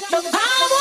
got the power.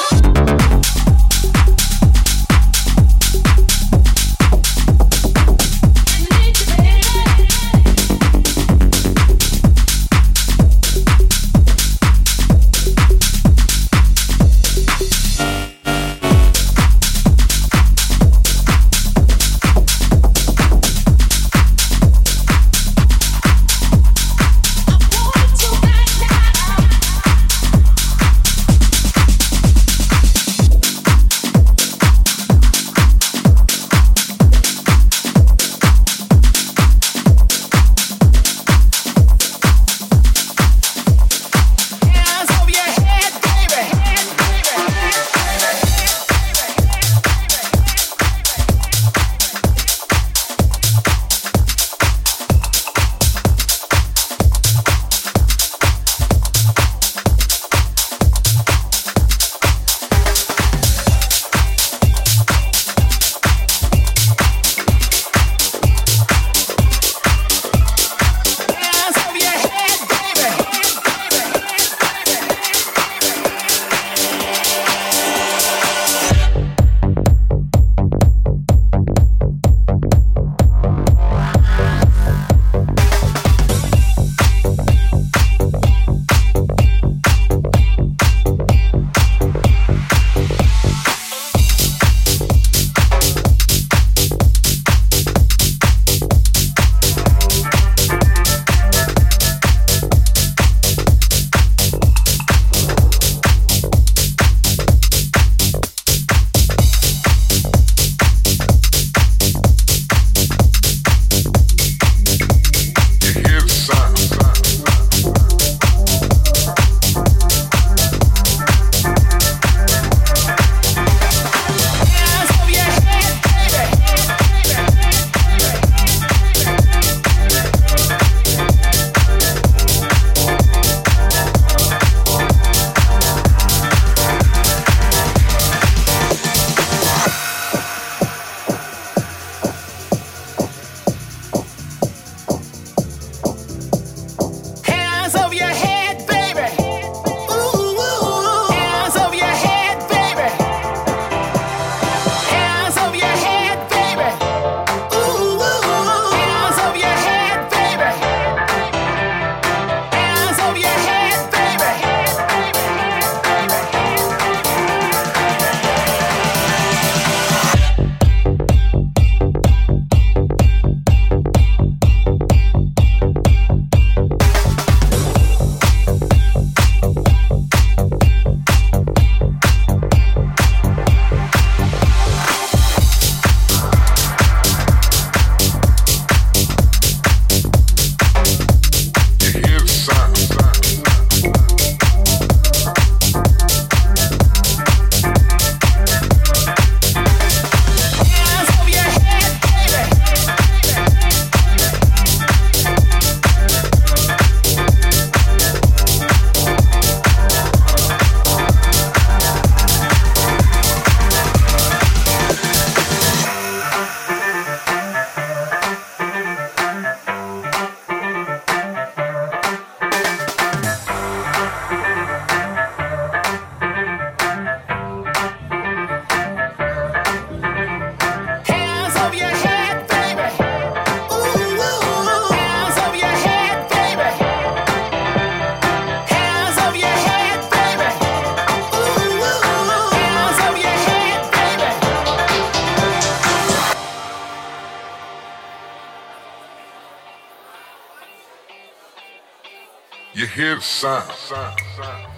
Hear the sound.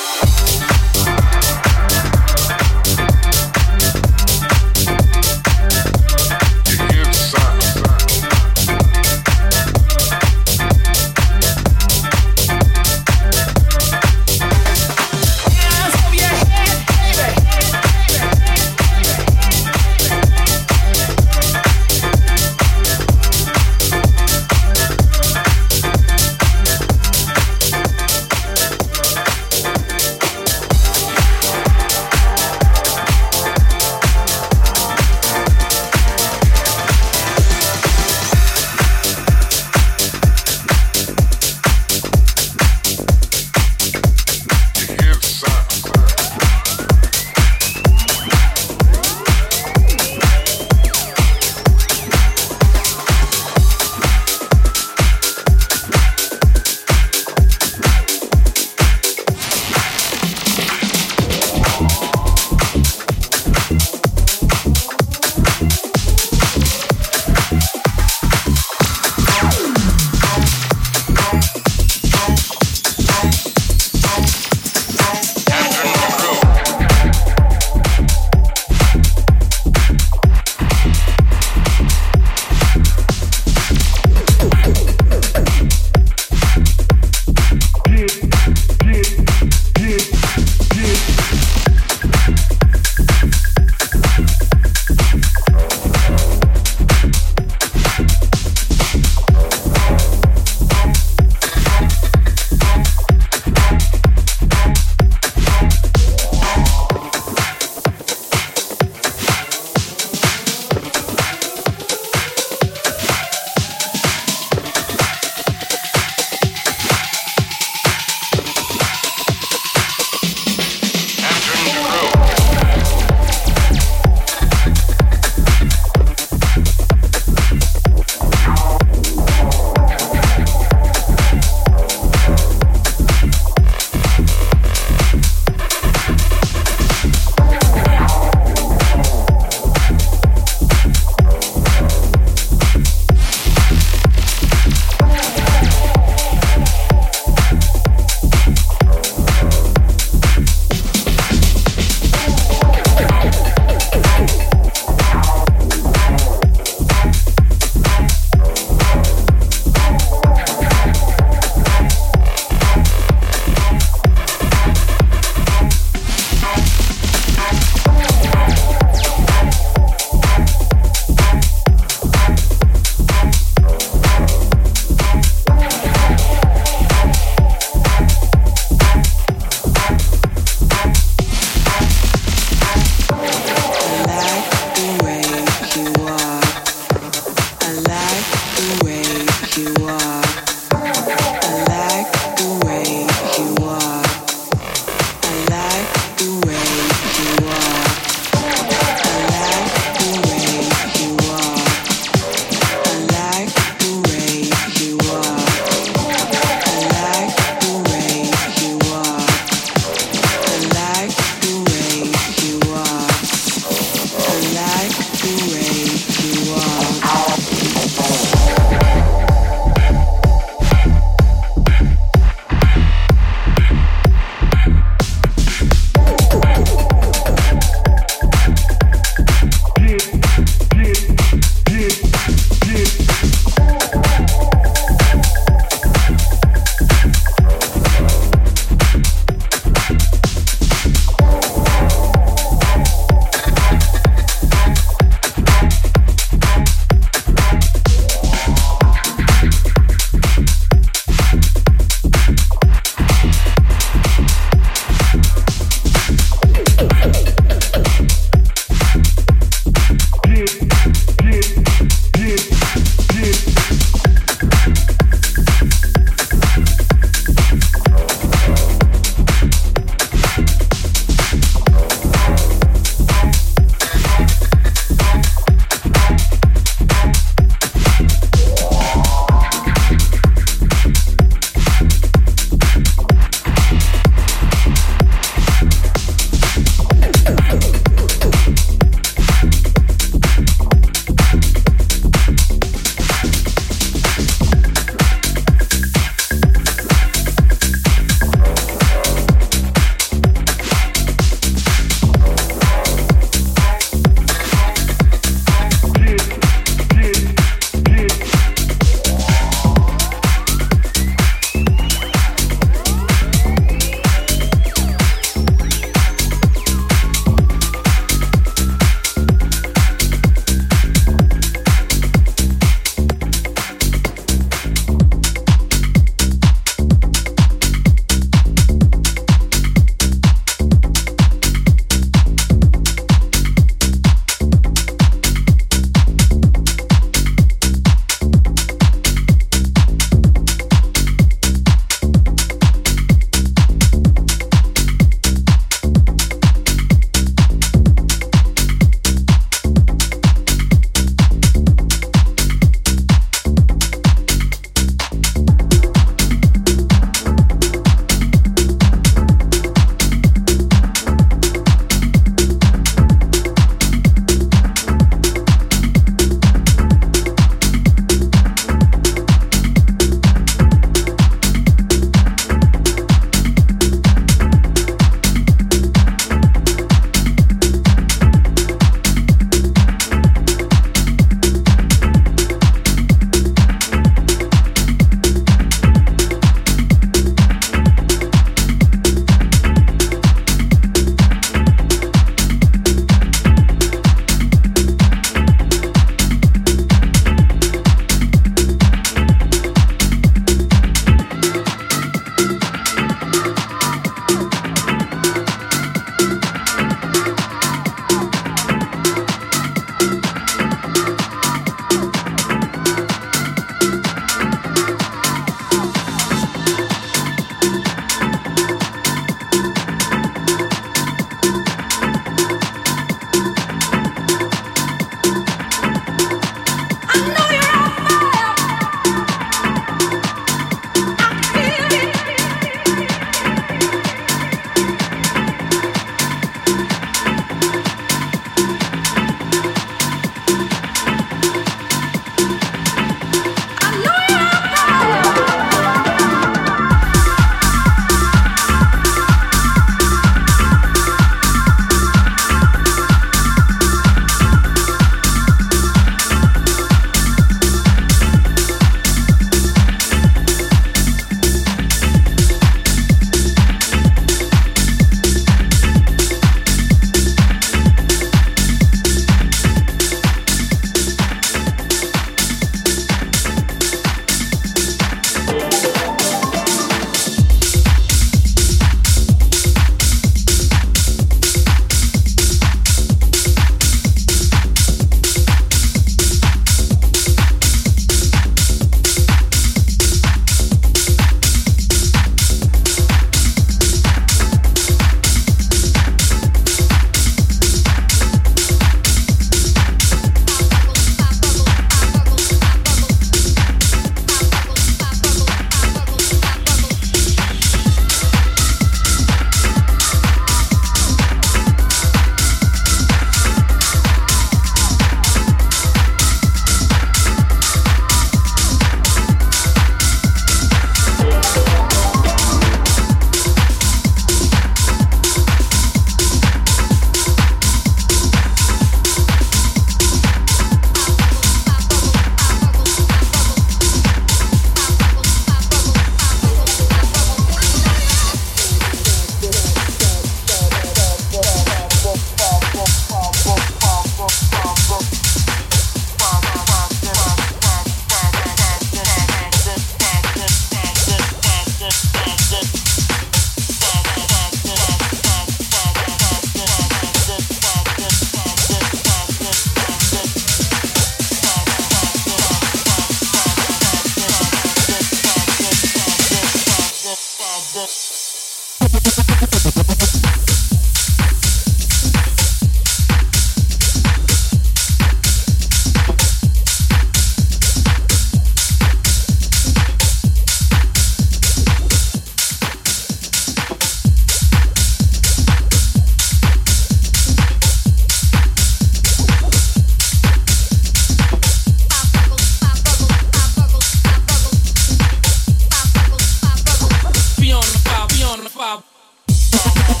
fall.